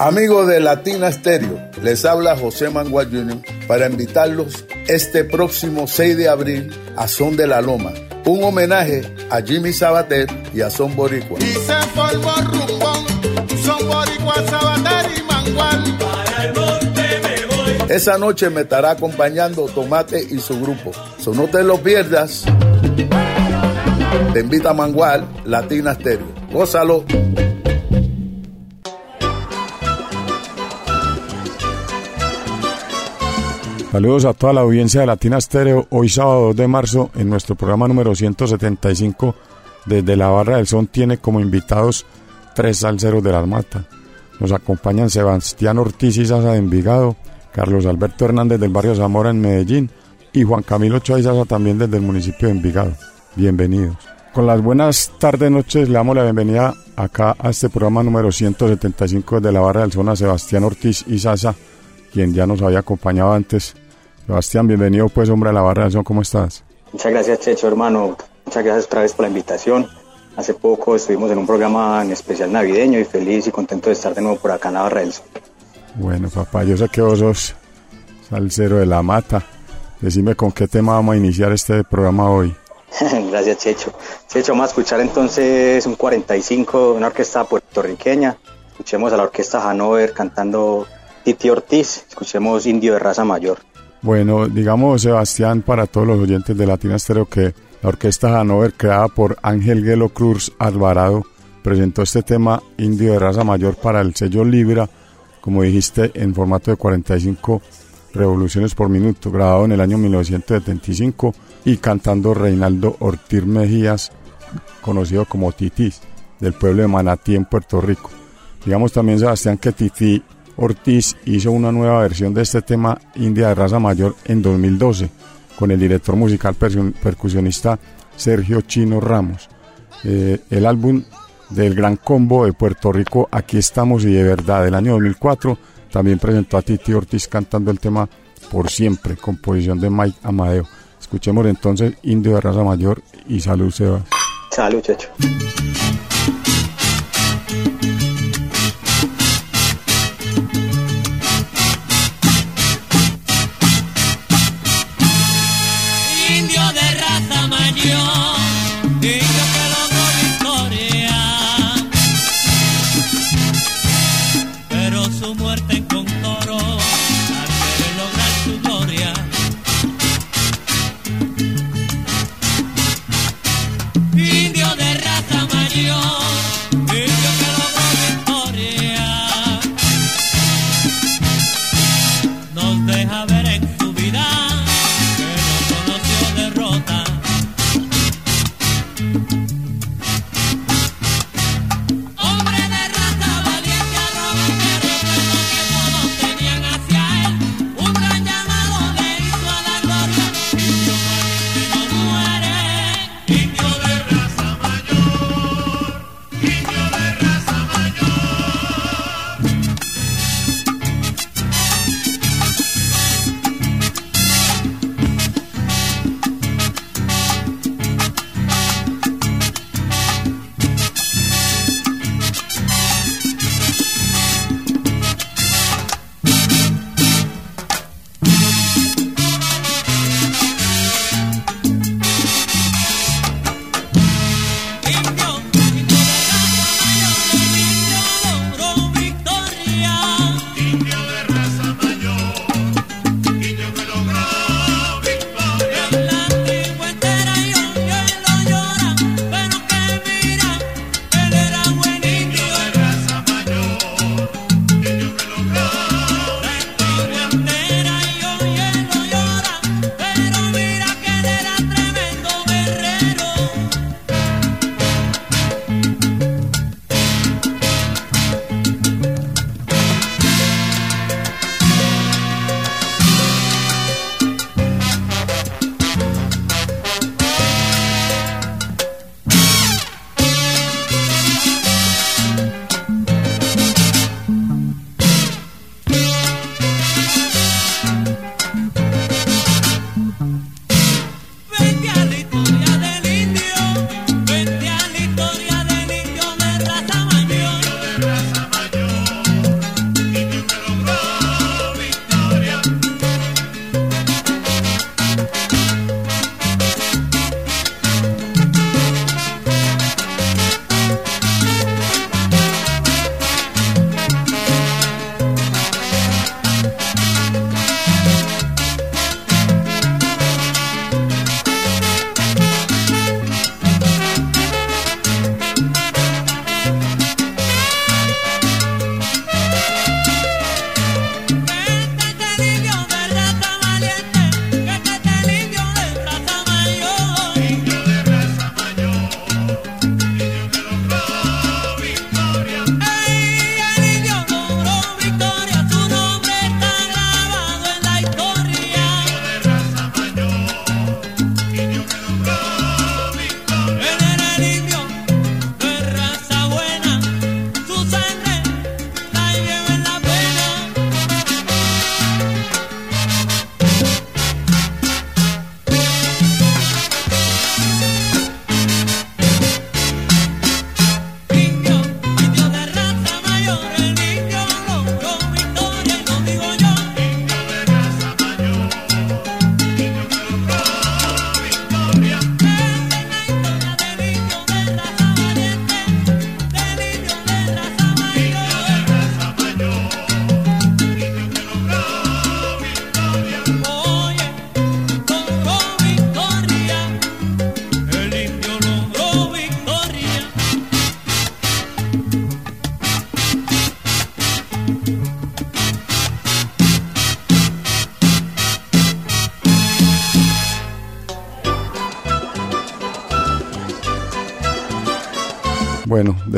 Amigos de Latina Stereo, les habla José Mangual Jr. para invitarlos este próximo 6 de abril a Son de la Loma, un homenaje a Jimmy Sabater y a Son Boricua. Y se formó rumbón, Son Boricua, Sabater y Mangual. Para el monte me voy. Esa noche me estará acompañando Tomate y su grupo. So no te lo pierdas. Te invita a Mangual, Latina Stereo. Gózalo. Saludos a toda la audiencia de Latina Stereo, hoy sábado 2 de marzo en nuestro programa número 175 desde la Barra del Son tiene como invitados tres salseros de la Armata. Nos acompañan Sebastián Ortiz y Sasa de Envigado, Carlos Alberto Hernández del barrio Zamora en Medellín y Juan Camilo Ochoa y Sasa también desde el municipio de Envigado. Bienvenidos. Con las buenas tardes, noches, le damos la bienvenida acá a este programa número 175 desde la Barra del Son a Sebastián Ortiz y Sasa quien ya nos había acompañado antes. Sebastián, bienvenido pues hombre a la barra de ¿cómo estás? Muchas gracias Checho hermano, muchas gracias otra vez por la invitación. Hace poco estuvimos en un programa en especial navideño y feliz y contento de estar de nuevo por acá en la barra del Bueno papá, yo sé que vos sos salsero de la mata. Decime con qué tema vamos a iniciar este programa hoy. Gracias, Checho. Checho, vamos a escuchar entonces un 45 de una orquesta puertorriqueña. Escuchemos a la orquesta Hanover cantando Titi Ortiz. Escuchemos Indio de raza mayor. Bueno, digamos, Sebastián, para todos los oyentes de Latina Estéreo, que la orquesta Hanover, creada por Ángel Gelo Cruz Alvarado, presentó este tema Indio de raza mayor para el sello Libra, como dijiste, en formato de 45 revoluciones por minuto, grabado en el año 1975 y cantando Reinaldo Ortiz Mejías, conocido como Titi, del pueblo de Manatí en Puerto Rico. Digamos también, Sebastián, que Titi Ortiz hizo una nueva versión de este tema India de raza mayor en 2012 con el director musical percusionista Sergio Chino Ramos. Eh, el álbum del Gran Combo de Puerto Rico, Aquí estamos y de verdad, del año 2004, también presentó a Titi Ortiz cantando el tema Por siempre, composición de Mike Amadeo. Escuchemos entonces Indio de raza mayor y salud, Sebas. Salud, Checho.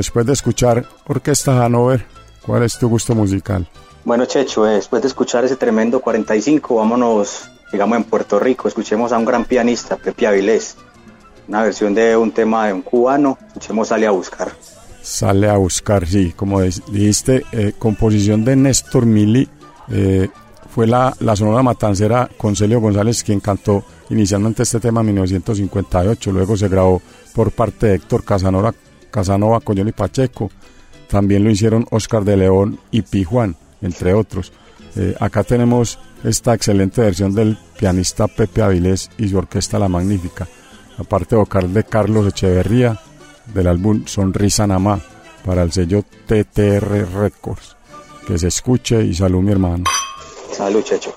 Después de escuchar Orquesta Hanover, ¿cuál es tu gusto musical? Bueno, Checho, eh, después de escuchar ese tremendo 45, vámonos, digamos, en Puerto Rico. Escuchemos a un gran pianista, Pepe Avilés. Una versión de un tema de un cubano. Escuchemos Sale a Buscar. Sale a Buscar, sí. Como dijiste, eh, composición de Néstor Mili. Eh, fue la, la Sonora Matancera con Celio González quien cantó inicialmente este tema en 1958. Luego se grabó por parte de Héctor Casanova, Casanova Coñón y Pacheco. También lo hicieron Oscar de León y Pijuan entre otros. Eh, acá tenemos esta excelente versión del pianista Pepe Avilés y su orquesta La Magnífica, aparte vocal de Carlos Echeverría del álbum Sonrisa Namá para el sello TTR Records. Que se escuche y salud mi hermano. Salud, Checho.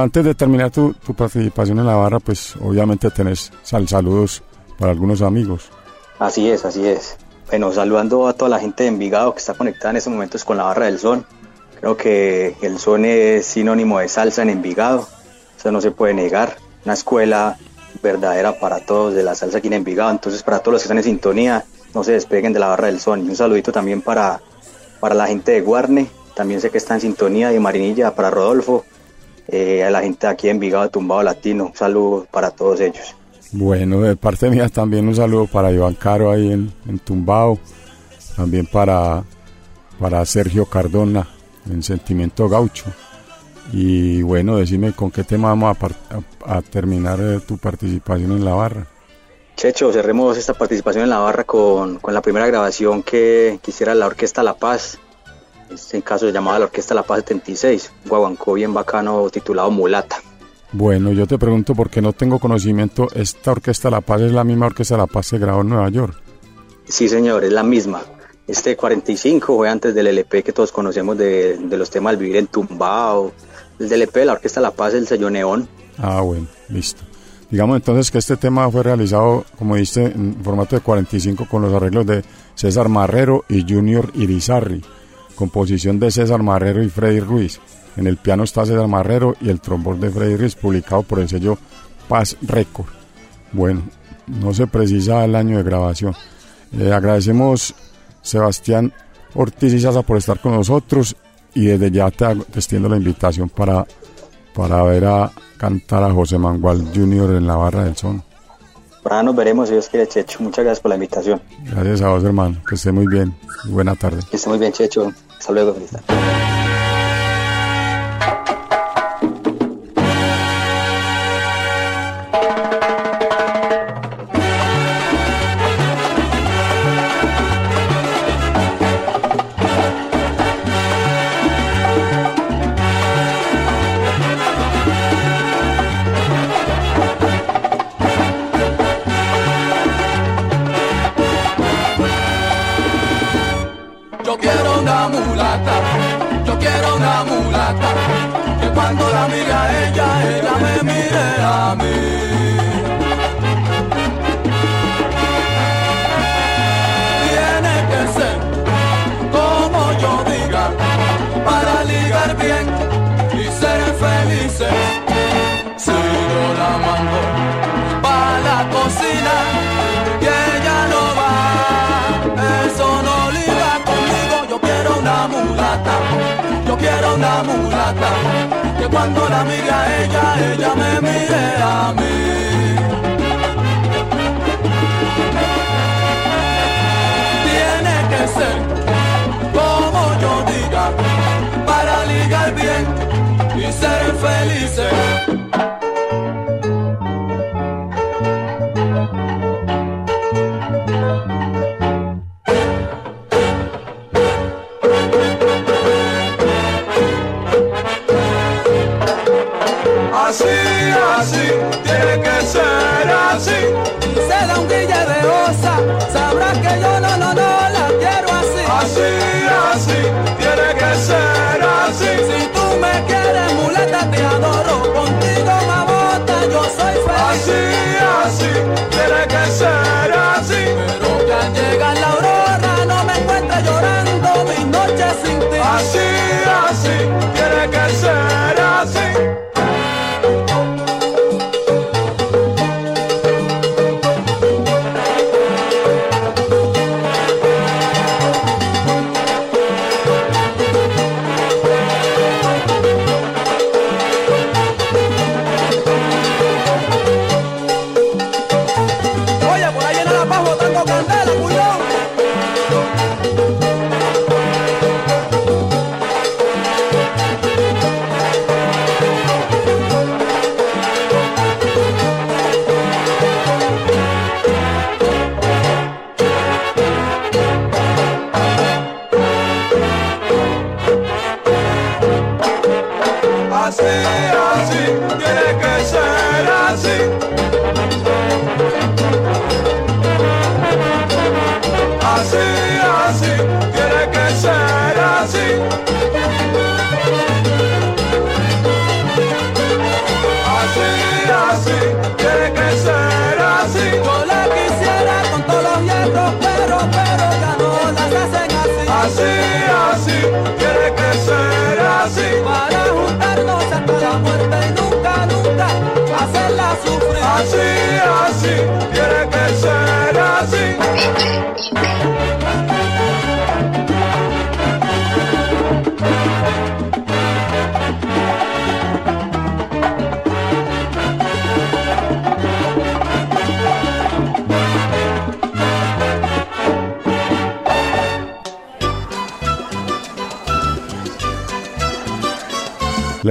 Antes de terminar tu, participación en la barra, pues obviamente tenés saludos para algunos amigos. Así es, así es. Bueno, saludando a toda la gente de Envigado que está conectada en estos momentos con la barra del son. Creo que el son es sinónimo de salsa en Envigado. Eso no se puede negar. Una escuela verdadera para todos de la salsa aquí en Envigado. Entonces, para todos los que están en sintonía, no se despeguen de la barra del son. Un saludito también para, para la gente de Guarne, también sé que está en sintonía de Marinilla para Rodolfo, eh, a la gente aquí en Vigado Tumbado Latino. Un saludo para todos ellos. Bueno, de parte mía también un saludo para Iván Caro ahí en, en Tumbao, también para, para Sergio Cardona en Sentimiento Gaucho. Y bueno, decime con qué tema vamos a, a, terminar eh, tu participación en la barra. Checho, cerremos esta participación en la barra con, con la primera grabación que quisiera la Orquesta La Paz. Este caso se llamaba la Orquesta La Paz 76, un guaguancó bien bacano titulado Mulata. Bueno, yo te pregunto porque no tengo conocimiento, ¿esta Orquesta La Paz es la misma Orquesta La Paz que grabó en Nueva York? Sí, señor, es la misma. Este 45 fue antes del LP que todos conocemos de, de los temas vivir en Tumbao. El del LP de la Orquesta La Paz, el sello Neón. Ah, bueno, listo. Digamos entonces que este tema fue realizado, como dice, en formato de 45 con los arreglos de César Marrero y Junior Irizarri, composición de César Marrero y Freddy Ruiz. En el piano está César Marrero y el trombón de Freddy Ruiz, publicado por el sello Paz Record. Bueno, no se precisa el año de grabación. Le agradecemos Sebastián Ortiz y Sasa por estar con nosotros y desde ya te, te extiendo la invitación para, para ver a cantar a José Mangual Jr. en la barra del son. Ahora nos veremos, si Dios quiere, Checho. Muchas gracias por la invitación. Gracias a vos, hermano. Que esté muy bien. Buena tarde. Que esté muy bien, Checho. Hasta luego, feliz Yo quiero una mulata, yo quiero una mulata, que cuando la mire a ella, ella me mire a mí. Tiene que ser como yo diga, para ligar bien y ser felices. Si yo la mando para la cocina mulata, yo quiero una mulata, que cuando la mire a ella, ella me mire a mí. Tiene que ser como yo diga, para ligar bien y ser felices. Así, tiene que ser así. Se da un guille de osa, sabrás que yo no, no, no la quiero así. Así, así, tiene que ser así. Si tú me quieres, muleta, te adoro. Contigo, mamota, yo soy feliz. Así, así, tiene que ser así. Pero que al llegar la aurora no me encuentre llorando mis noches sin ti. Así, así, tiene que ser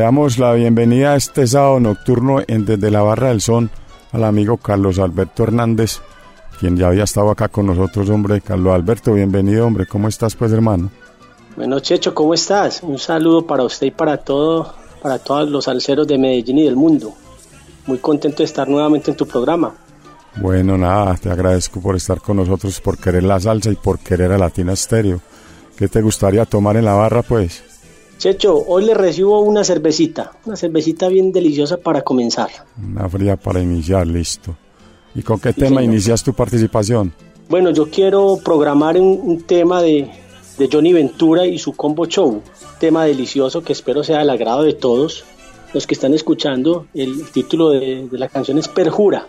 damos la bienvenida a este sábado nocturno en Desde la Barra del Son al amigo Carlos Alberto Hernández, quien ya había estado acá con nosotros, hombre. Carlos Alberto, bienvenido, hombre. ¿Cómo estás, pues, hermano? Bueno, Checho, ¿cómo estás? Un saludo para usted y para todo, para todos los alceros de Medellín y del mundo. Muy contento de estar nuevamente en tu programa. Bueno, nada, te agradezco por estar con nosotros, por querer la salsa y por querer a Latina Stereo. ¿Qué te gustaría tomar en la barra, pues? Checho, hoy le recibo una cervecita, una cervecita bien deliciosa para comenzar. Una fría para iniciar, listo. ¿Y con qué tema inicias tu participación? Bueno, yo quiero programar un, tema de, Johnny Ventura y su combo show. Tema delicioso que espero sea del agrado de todos los que están escuchando. El título de, de la canción es Perjura.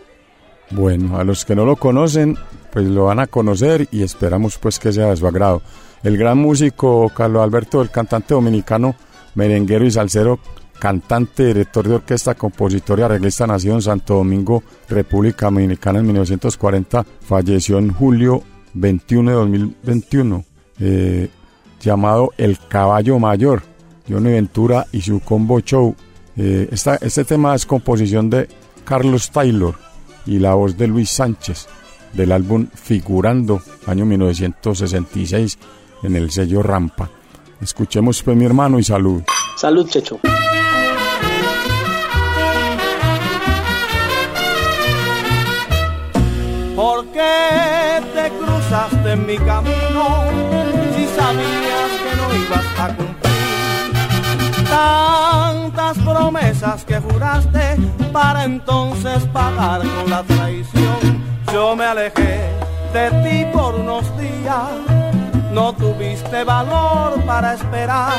Bueno, a los que no lo conocen, pues lo van a conocer y esperamos pues que sea de su agrado el gran músico Carlos Alberto, el cantante dominicano, merenguero y salsero, cantante, director de orquesta, compositor y arreglista, nacido en Santo Domingo, República Dominicana en 1940, falleció en julio 21 de 2021, eh, llamado El Caballo Mayor, Johnny Ventura y su combo show. Eh, este tema es composición de Carlos Taylor y la voz de Luis Sánchez del álbum Figurando, año 1966 en el sello Rampa. Escuchemos pues mi hermano y salud. Salud, Checho. ¿Por qué te cruzaste en mi camino si sabías que no ibas a cumplir? Tantas promesas que juraste para entonces pagar con la traición. Yo me alejé de ti por unos días no tuviste valor para esperar.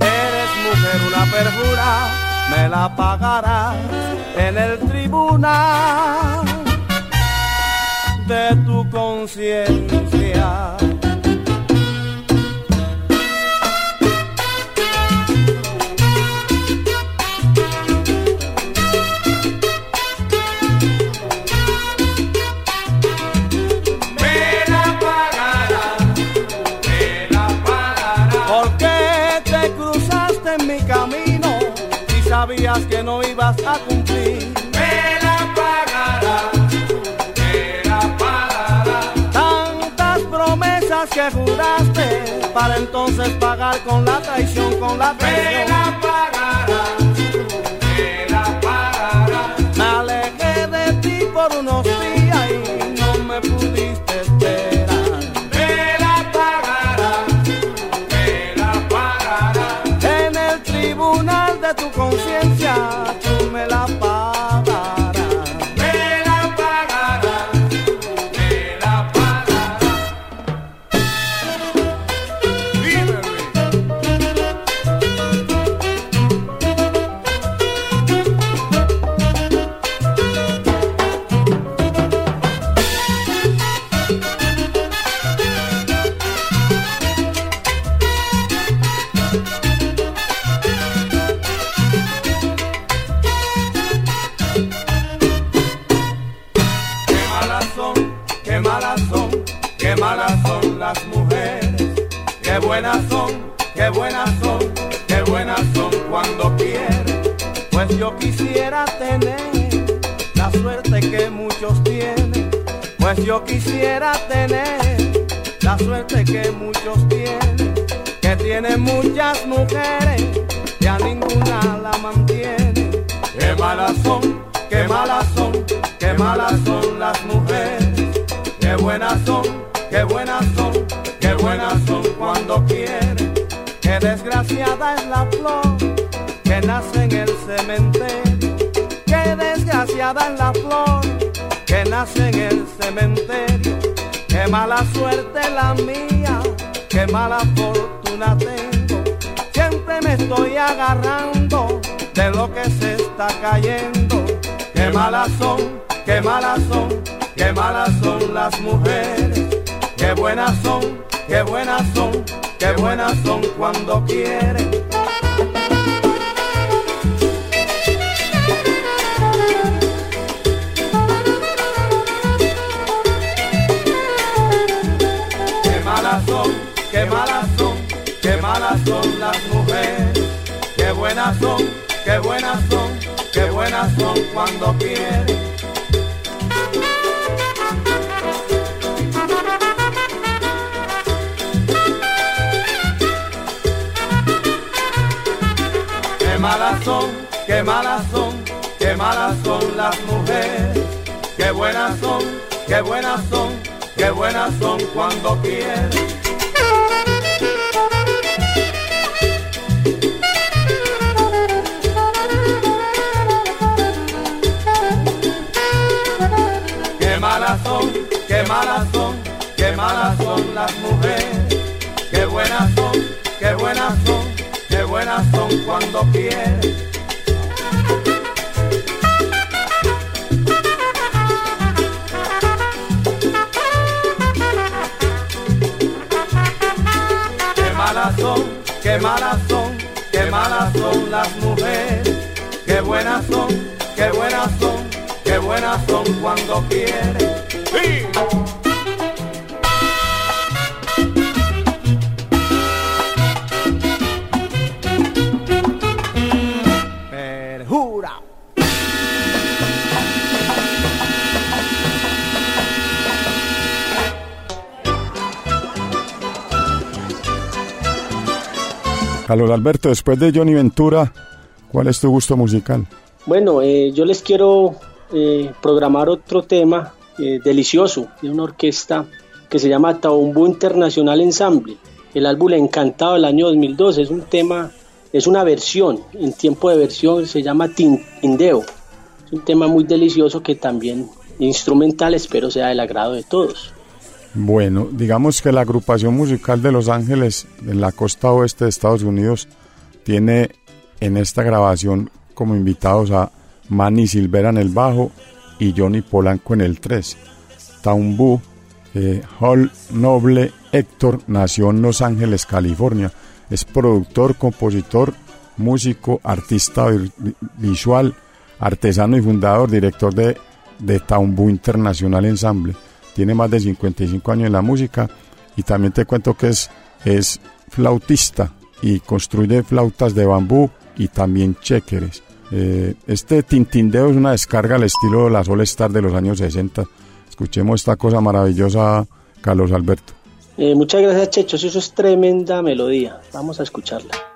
Eres mujer una perjura, me la pagarás en el tribunal de tu conciencia. Sabías que no ibas a cumplir. Me la pagarás, me la pagarás. Tantas promesas que juraste para entonces pagar con la traición, con la traición. Me la Que tienen muchas mujeres y a ninguna la mantienen. Qué malas son, qué malas son, qué malas son las mujeres. Qué buenas son, qué buenas son, qué buenas son cuando quieren. Qué desgraciada es la flor que nace en el cementerio. Qué desgraciada es la flor que nace en el cementerio. Qué mala suerte la mía, qué mala fortuna Siempre me estoy agarrando de lo que se está cayendo. Qué malas son, qué malas son, qué malas son las mujeres. Qué buenas son, qué buenas son, qué buenas son cuando quieren. Qué buenas son, qué buenas son cuando quieren. Qué malas son, qué malas son, qué malas son las mujeres. Qué buenas son, qué buenas son, qué buenas son cuando quieren. Quieren. Qué malas son, qué malas son, qué malas son las mujeres. Qué buenas son, qué buenas son, qué buenas son cuando quieren. Carlos Alberto, después de Johnny Ventura, ¿cuál es tu gusto musical? Bueno, eh, yo les quiero eh, programar otro tema eh, delicioso de una orquesta que se llama Taumbu Internacional Ensemble. El álbum Encantado del año 2012 es un tema, es una versión, en tiempo de versión se llama Tindeo. Es un tema muy delicioso que también instrumental espero sea del agrado de todos. Bueno, digamos que la agrupación musical de Los Ángeles en la costa oeste de Estados Unidos tiene en esta grabación como invitados a Manny Silvera en el bajo y Johnny Polanco en el 3. Taumbu eh, Hall Noble Héctor nació en Los Ángeles, California. Es productor, compositor, músico, artista vi- visual, artesano y fundador, director de, de Taumbu Internacional Ensemble. Tiene más de 55 años en la música y también te cuento que es, es flautista y construye flautas de bambú y también chéqueres. Eh, este tintindeo es una descarga al estilo de la Sol Star de los años 60. Escuchemos esta cosa maravillosa, Carlos Alberto. Eh, muchas gracias Checho, eso es tremenda melodía. Vamos a escucharla.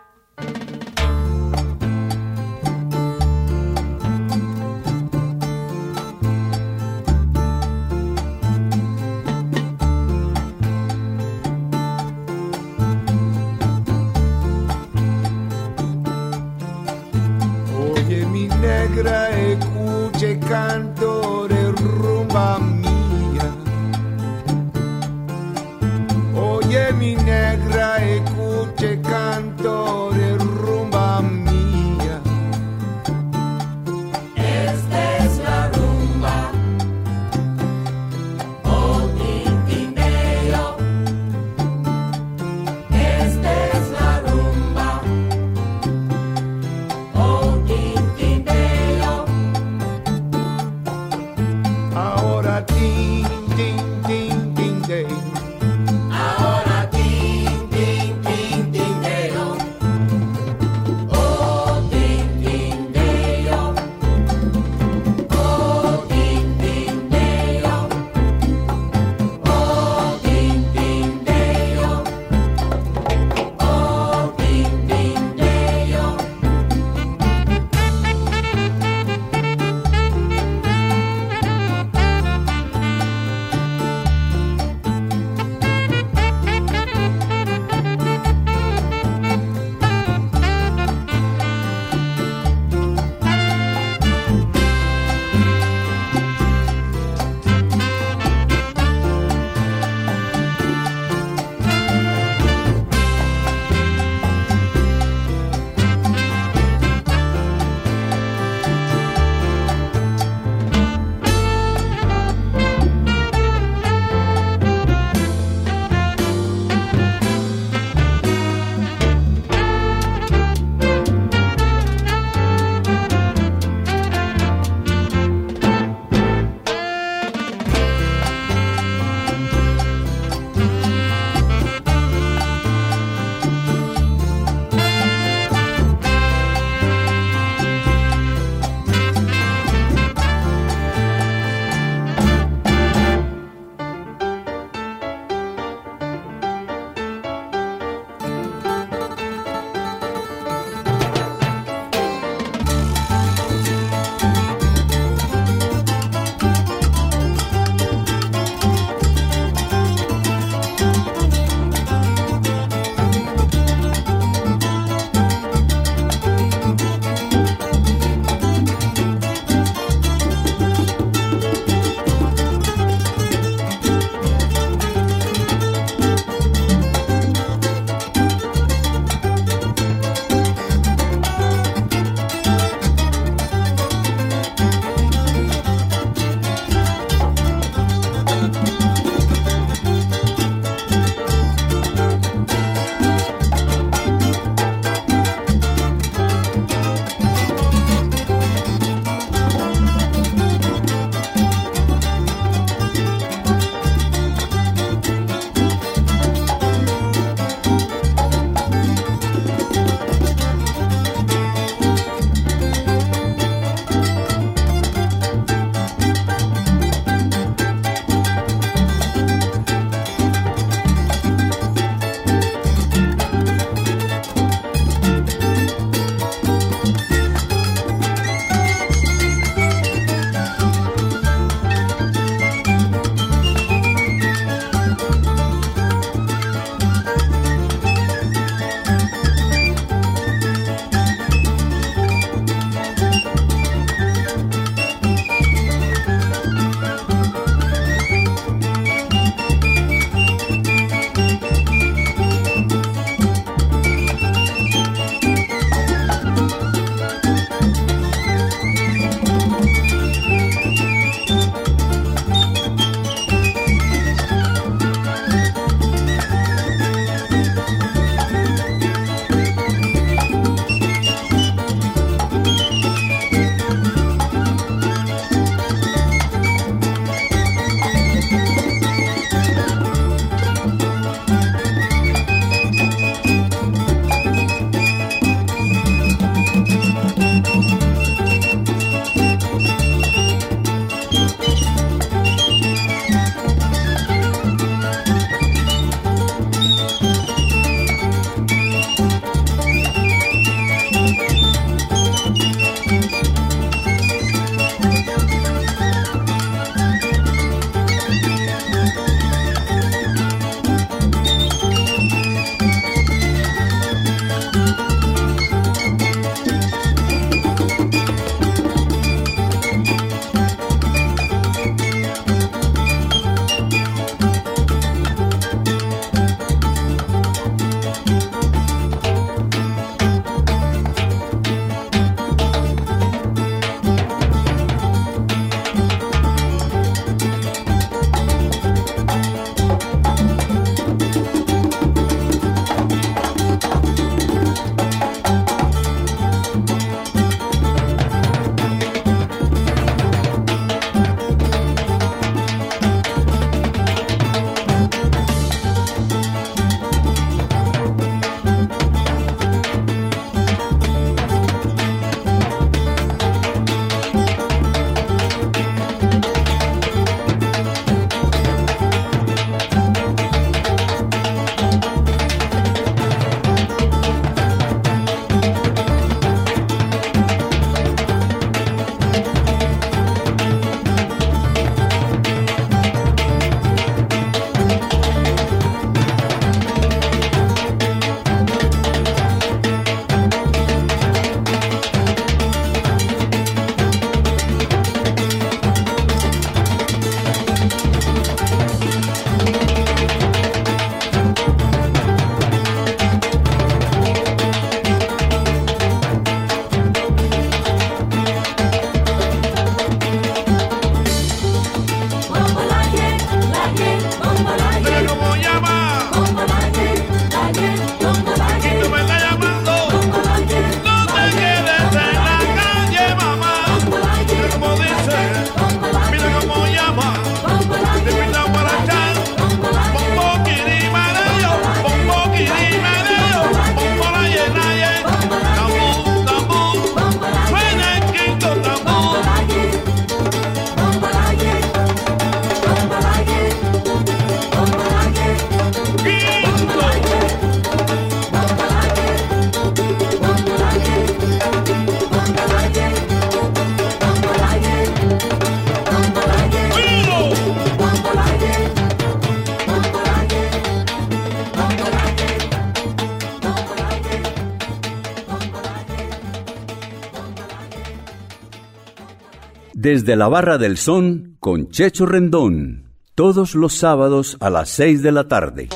Desde la Barra del Son con Checho Rendón. Todos los sábados a las 6 de la tarde.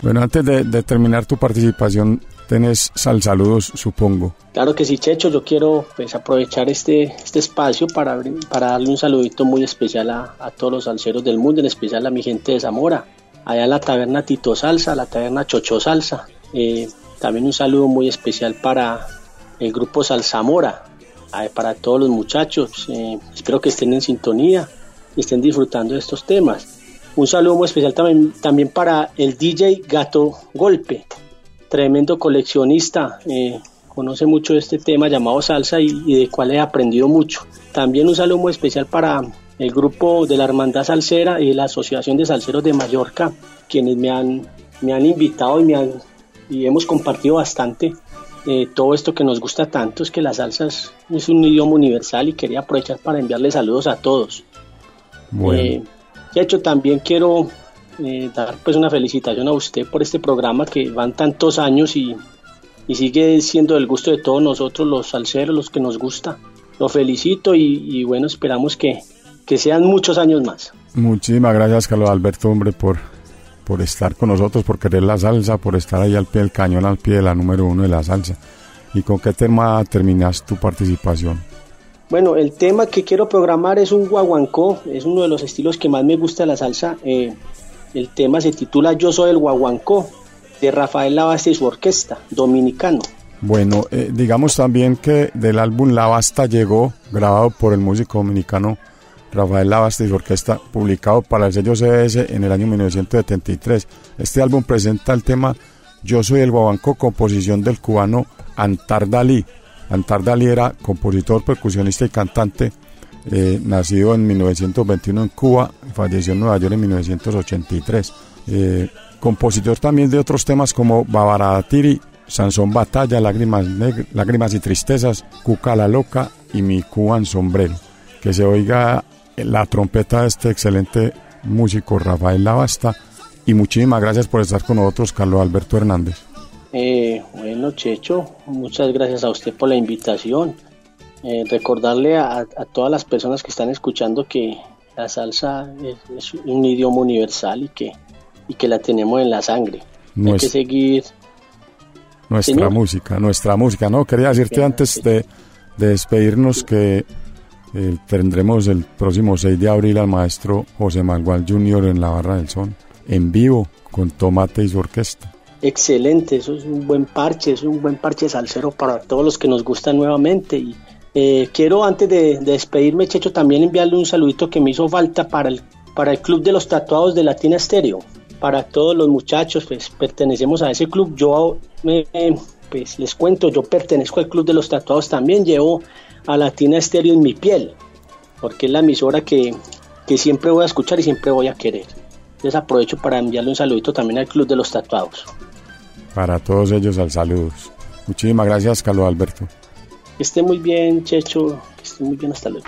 Bueno, antes de, terminar tu participación, tenés sal saludos, supongo. Claro que sí, Checho. Yo quiero pues, aprovechar este, este espacio para, para darle un saludito muy especial a, a todos los salseros del mundo, en especial a mi gente de Zamora, allá en la taberna Tito Salsa, la taberna Chocho Salsa. Eh, también un saludo muy especial para el grupo Salzamora, para todos los muchachos. Eh, espero que estén en sintonía y estén disfrutando de estos temas. Un saludo muy especial también, también para el DJ Gato Golpe, tremendo coleccionista. Eh, conoce mucho este tema llamado salsa y, y, de cual he aprendido mucho. También un saludo muy especial para el grupo de la Hermandad Salsera y la Asociación de Salseros de Mallorca, quienes me han, me han invitado y me han y hemos compartido bastante eh, todo esto que nos gusta tanto, es que la salsa es, un idioma universal y quería aprovechar para enviarle saludos a todos. Bueno. Eh, de hecho, también quiero eh, dar pues una felicitación a usted por este programa que van tantos años y, y sigue siendo del gusto de todos nosotros los salseros, los que nos gusta. Lo felicito y, y bueno, esperamos que, que sean muchos años más. Muchísimas gracias, Carlos Alberto, hombre, por por estar con nosotros, por querer la salsa, por estar ahí al pie del cañón, al pie de la número uno de la salsa. ¿Y con qué tema terminas tu participación? Bueno, el tema que quiero programar es un guaguancó, es uno de los estilos que más me gusta de la salsa. Eh, el tema se titula Yo soy el guaguancó, de Rafael Lavasta y su orquesta, dominicano. Bueno, eh, digamos también que del álbum La Basta llegó, grabado por el músico dominicano Rafael Lavasta y su orquesta, publicado para el sello CBS en el año 1973. Este álbum presenta el tema Yo soy el guabanco, composición del cubano Antar Dalí. Antar era compositor, percusionista y cantante, eh, nacido en 1921 en Cuba, falleció en Nueva York en 1983. Eh, compositor también de otros temas como Babaratiri, Sansón Batalla, Lágrimas, Lágrimas y Tristezas, Cuca la Loca y Mi Cuban Sombrero. Que se oiga la trompeta de este excelente músico Rafael Lavasta y muchísimas gracias por estar con nosotros, Carlos Alberto Hernández. Eh, bueno, Checho, muchas gracias a usted por la invitación. Eh, recordarle a, todas las personas que están escuchando que la salsa es, un idioma universal y que, y que la tenemos en la sangre. Hay que seguir. Nuestra música, nuestra música, ¿no? Quería decirte antes de, de despedirnos que eh, tendremos el próximo 6 de abril al maestro José Manuel Jr. en la Barra del Son, en vivo, con Tomate y su orquesta. Excelente, eso es un buen parche, es un buen parche salsero para todos los que nos gustan nuevamente. Y eh, quiero antes de, despedirme, Checho, también enviarle un saludito que me hizo falta para el, para el Club de los Tatuados de Latina Estéreo. Para todos los muchachos, pues pertenecemos a ese club. Yo, pues les cuento, yo pertenezco al Club de los Tatuados también. Llevo a Latina Estéreo en mi piel, porque es la emisora que, que siempre voy a escuchar y siempre voy a querer. Les aprovecho para enviarle un saludito también al Club de los Tatuados. Para todos ellos, al saludos. Muchísimas gracias, Carlos Alberto. Que esté muy bien, Checho. Que esté muy bien, hasta luego.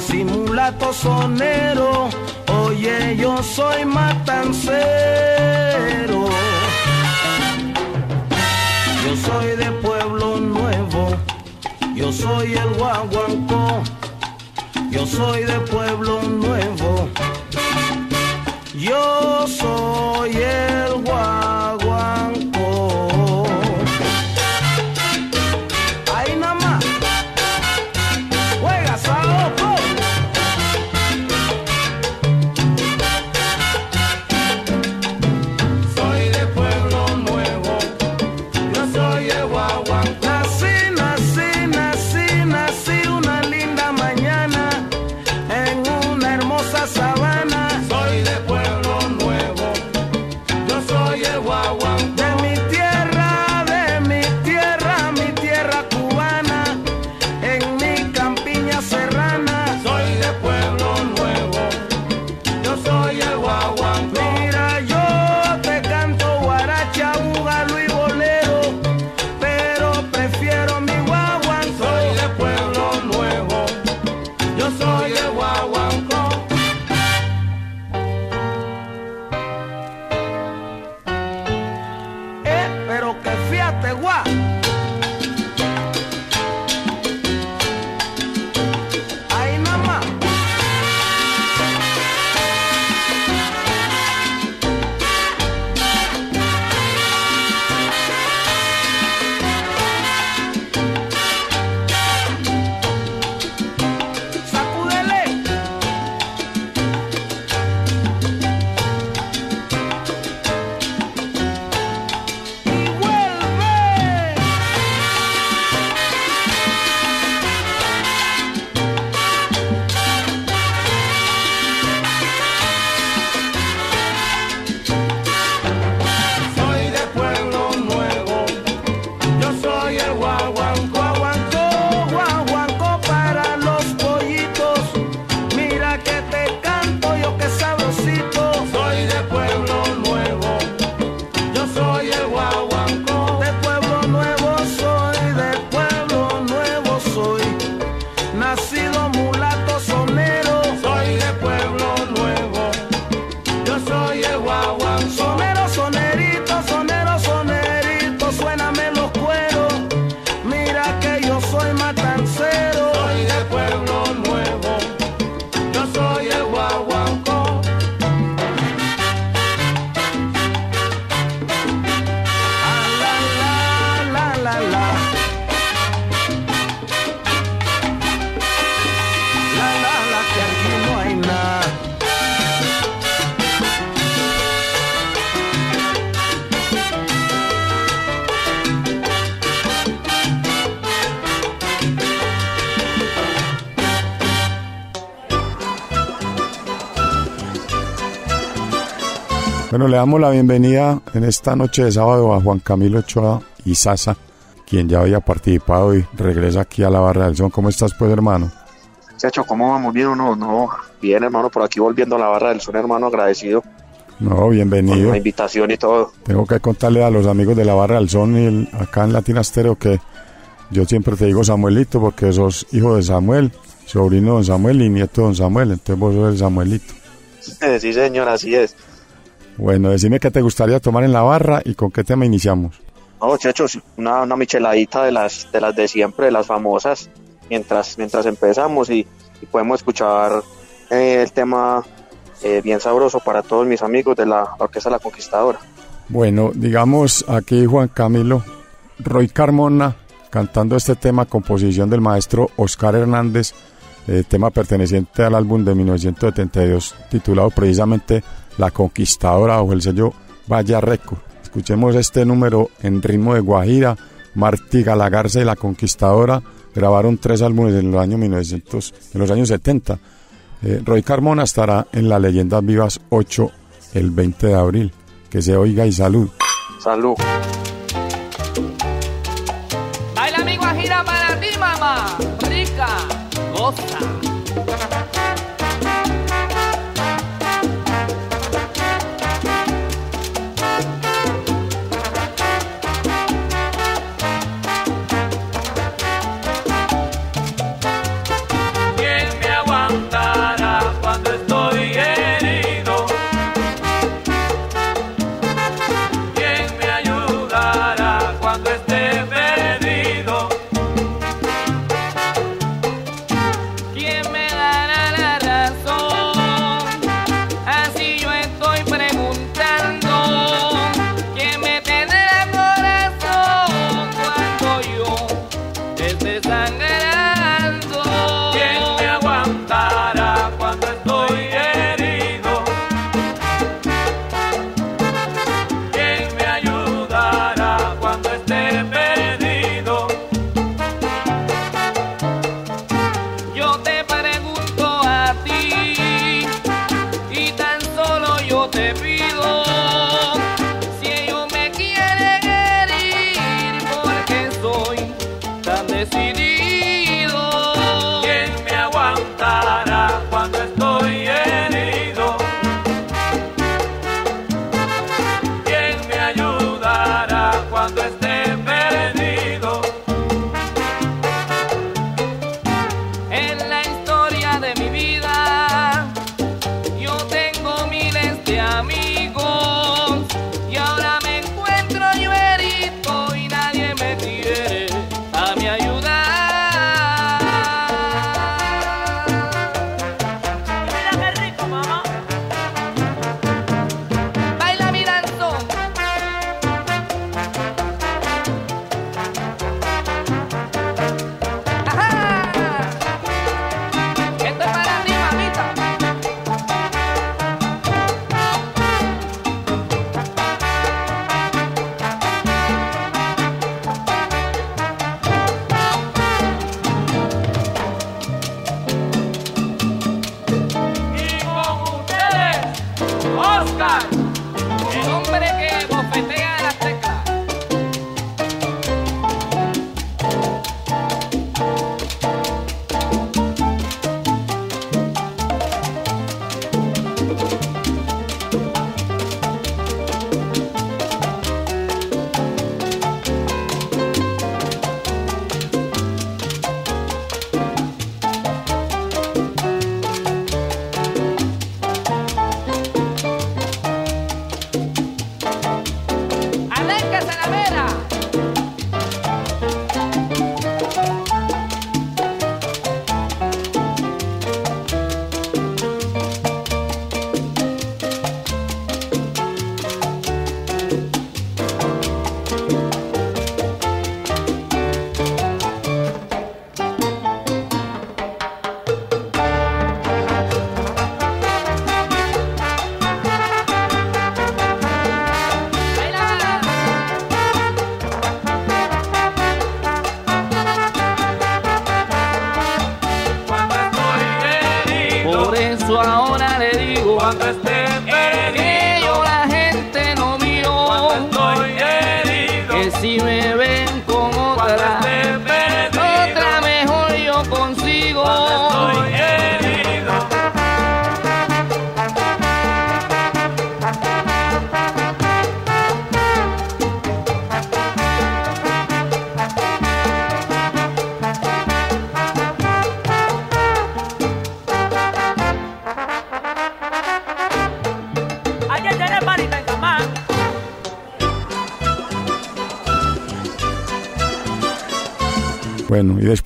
Nací mulato sonero, oye yo soy matancero. Yo soy de pueblo nuevo, yo soy el guaguancó yo soy de pueblo nuevo. Yo soy el guaguanco. Bueno, le damos la bienvenida en esta noche de sábado a Juan Camilo Ochoa y Sasa, quien ya había participado y regresa aquí a la Barra del Son. ¿Cómo estás, pues, hermano? Chacho, ¿cómo vamos? Bien o no? No, bien, hermano, por aquí volviendo a la barra del son, hermano, agradecido No, por bienvenido. la invitación y todo. Tengo que contarle a los amigos de la Barra del Son y el- acá en Latina que yo siempre te digo Samuelito porque sos hijo de Samuel, sobrino de don Samuel y nieto de don Samuel, entonces vos sos el Samuelito. sí, señor, así es. Bueno, decime qué te gustaría tomar en la barra y con qué tema iniciamos. No, Chacho, una, una micheladita de las, de las de siempre, de las famosas, mientras, mientras empezamos y, y podemos escuchar eh, el tema eh, bien sabroso para todos mis amigos de la Orquesta La Conquistadora. Bueno, digamos aquí Juan Camilo, Roy Carmona cantando este tema, composición del maestro Oscar Hernández, eh, tema perteneciente al álbum de 1972 titulado precisamente La Conquistadora bajo el sello Vaya Record. Escuchemos este número en ritmo de Guajira, Martí Galagarza y La Conquistadora grabaron tres álbumes en los años 1900, en los años 70. Eh, Roy Carmona estará en la Leyendas Vivas 8 el 20 de abril. Que se oiga y salud. Salud. Baila mi guajira para ti, mamá. Both.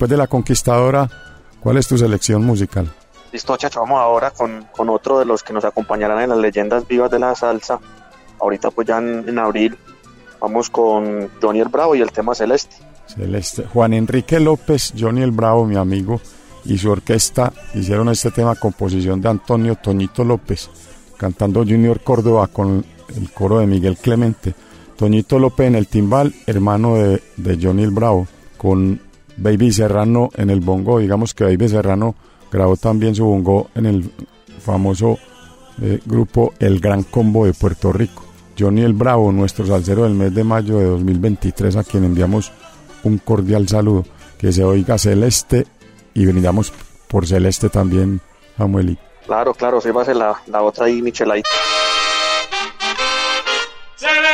Después de La Conquistadora, ¿cuál es tu selección musical? Listo, chacho, vamos ahora con, con otro de los que nos acompañarán en las leyendas vivas de la salsa. Ahorita pues ya en, en abril vamos con Johnny el Bravo y el tema Celeste. Celeste. Juan Enrique López, Johnny el Bravo, mi amigo, y su orquesta hicieron este tema composición de Antonio Toñito López, cantando Junior Córdoba con el coro de Miguel Clemente. Toñito López en el timbal, hermano de, de Johnny el Bravo, con Baby Serrano en el bongo. Digamos que Baby Serrano grabó también su bongo en el famoso eh, grupo El Gran Combo de Puerto Rico. Johnny el Bravo, nuestro salsero del mes de mayo de 2023, a quien enviamos un cordial saludo. Que se oiga Celeste y brindamos por Celeste también, Samuelito. Claro, claro, sí va a ser la, la otra ahí, Michelite. Cele,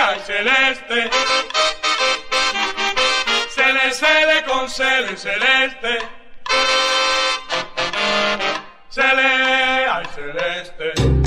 ay, celeste se le concede celeste. Cele al celeste.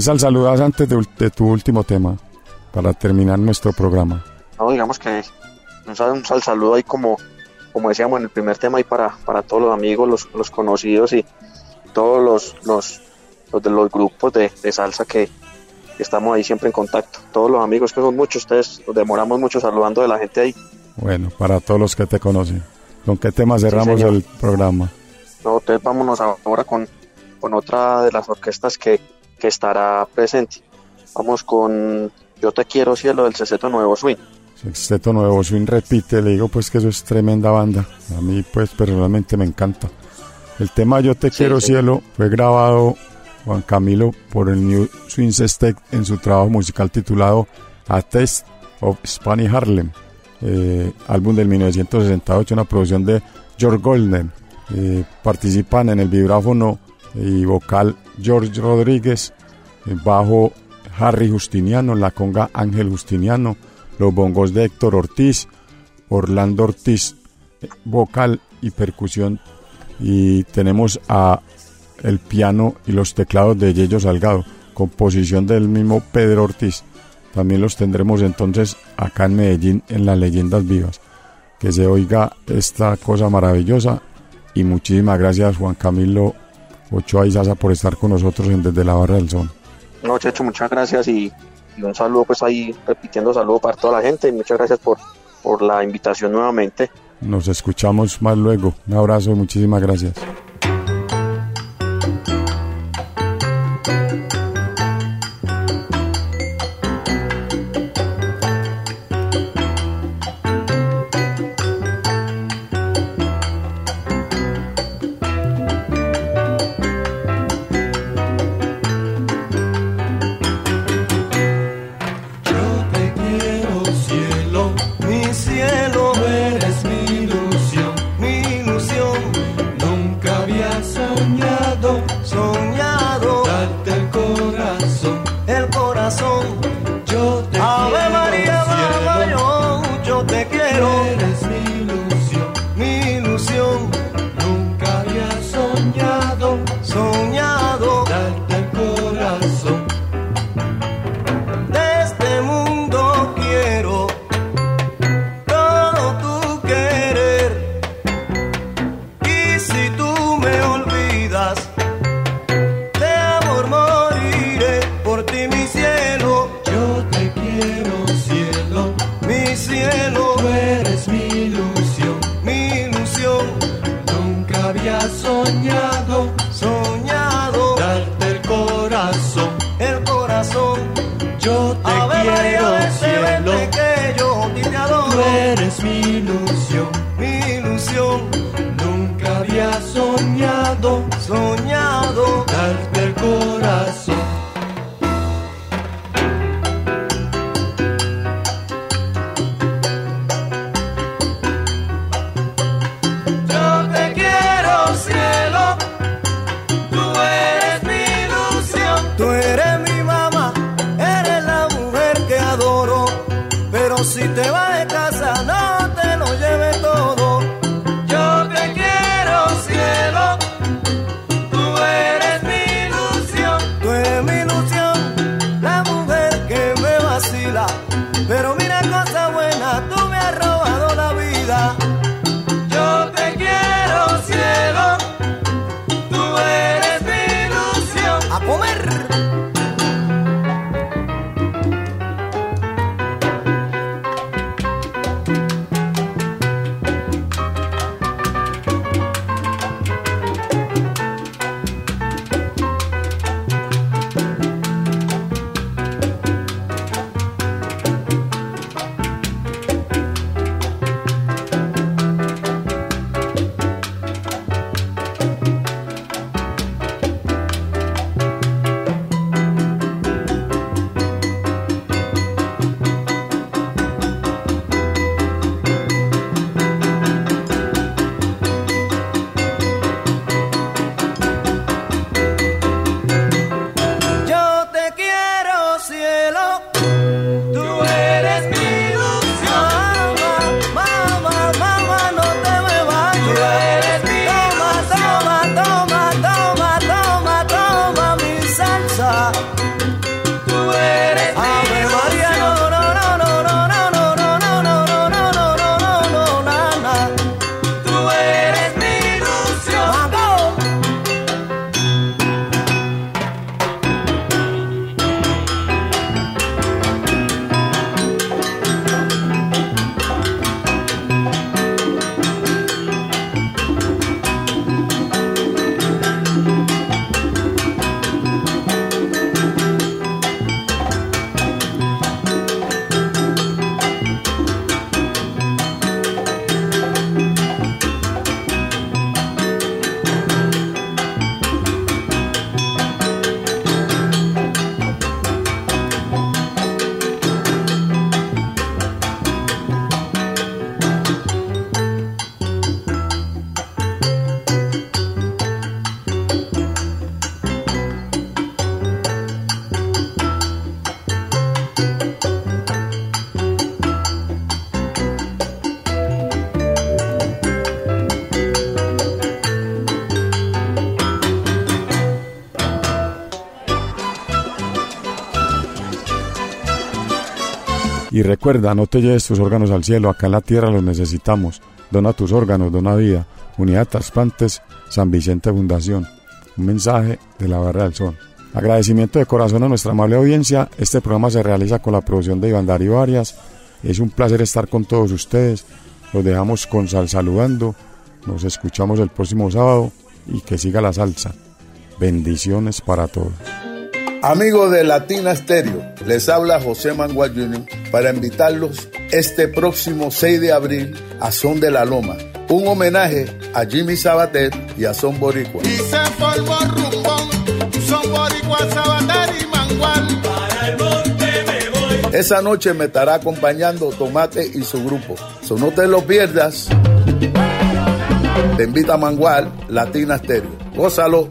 A quién sal saludas antes de, tu último tema, para terminar nuestro programa. No, digamos que un, sal- un sal saludo ahí como como decíamos en el primer tema, y para, para todos los amigos, los, los conocidos y todos los, los, los de los grupos de, de salsa que, que estamos ahí siempre en contacto. Todos los amigos que son muchos, ustedes nos demoramos mucho saludando de la gente ahí. Bueno, para todos los que te conocen. ¿Con qué tema cerramos el programa? No, entonces vámonos ahora con, con otra de las orquestas que, que estará presente. Vamos con Yo te quiero cielo del Sexteto Nuevo Swing. Sexteto Nuevo Swing repite, le digo pues que eso es tremenda banda. A mí pues personalmente me encanta. El tema Yo te quiero sí. cielo fue grabado Juan Camilo por el New Swing Sextet en su trabajo musical titulado A Taste of Spanish Harlem, eh, álbum del 1968, una producción de George Goldner. Eh, participan en el vibráfono y vocal George Rodríguez, el bajo Harry Justiniano, la conga Ángel Justiniano, los bongos de Héctor Ortiz, Orlando Ortiz, eh, vocal y percusión, y tenemos a el piano y los teclados de Yello Salgado, composición del mismo Pedro Ortiz. También los tendremos entonces acá en Medellín en las leyendas vivas. Que se oiga esta cosa maravillosa y muchísimas gracias Juan Camilo Ochoa y Sasa por estar con nosotros en Desde la Barra del Sol. No, Checho, muchas gracias y, y un saludo pues ahí repitiendo saludo para toda la gente y muchas gracias por, por la invitación nuevamente. Nos escuchamos más luego. Un abrazo y muchísimas gracias. Y recuerda, no te lleves tus órganos al cielo, acá en la tierra los necesitamos. Dona tus órganos, dona vida. Unidad de Trasplantes, San Vicente Fundación. Un mensaje de la Barra del Sol. Agradecimiento de corazón a nuestra amable audiencia. Este programa se realiza con la producción de Iván Darío Arias. Es un placer estar con todos ustedes. Los dejamos con sal saludando. Nos escuchamos el próximo sábado y que siga la salsa. Bendiciones para todos. Amigos de Latina Stereo, les habla José Mangua Jr. para invitarlos este próximo 6 de abril a Son de la Loma, un homenaje a Jimmy Sabater y a Son Boricua. Y se formó rumbón, son boricua, sabater y mangual. Para el monte me voy. Esa noche me estará acompañando Tomate y su grupo. So no te lo pierdas. Te invita a Mangual, Latina Stereo. Gózalo.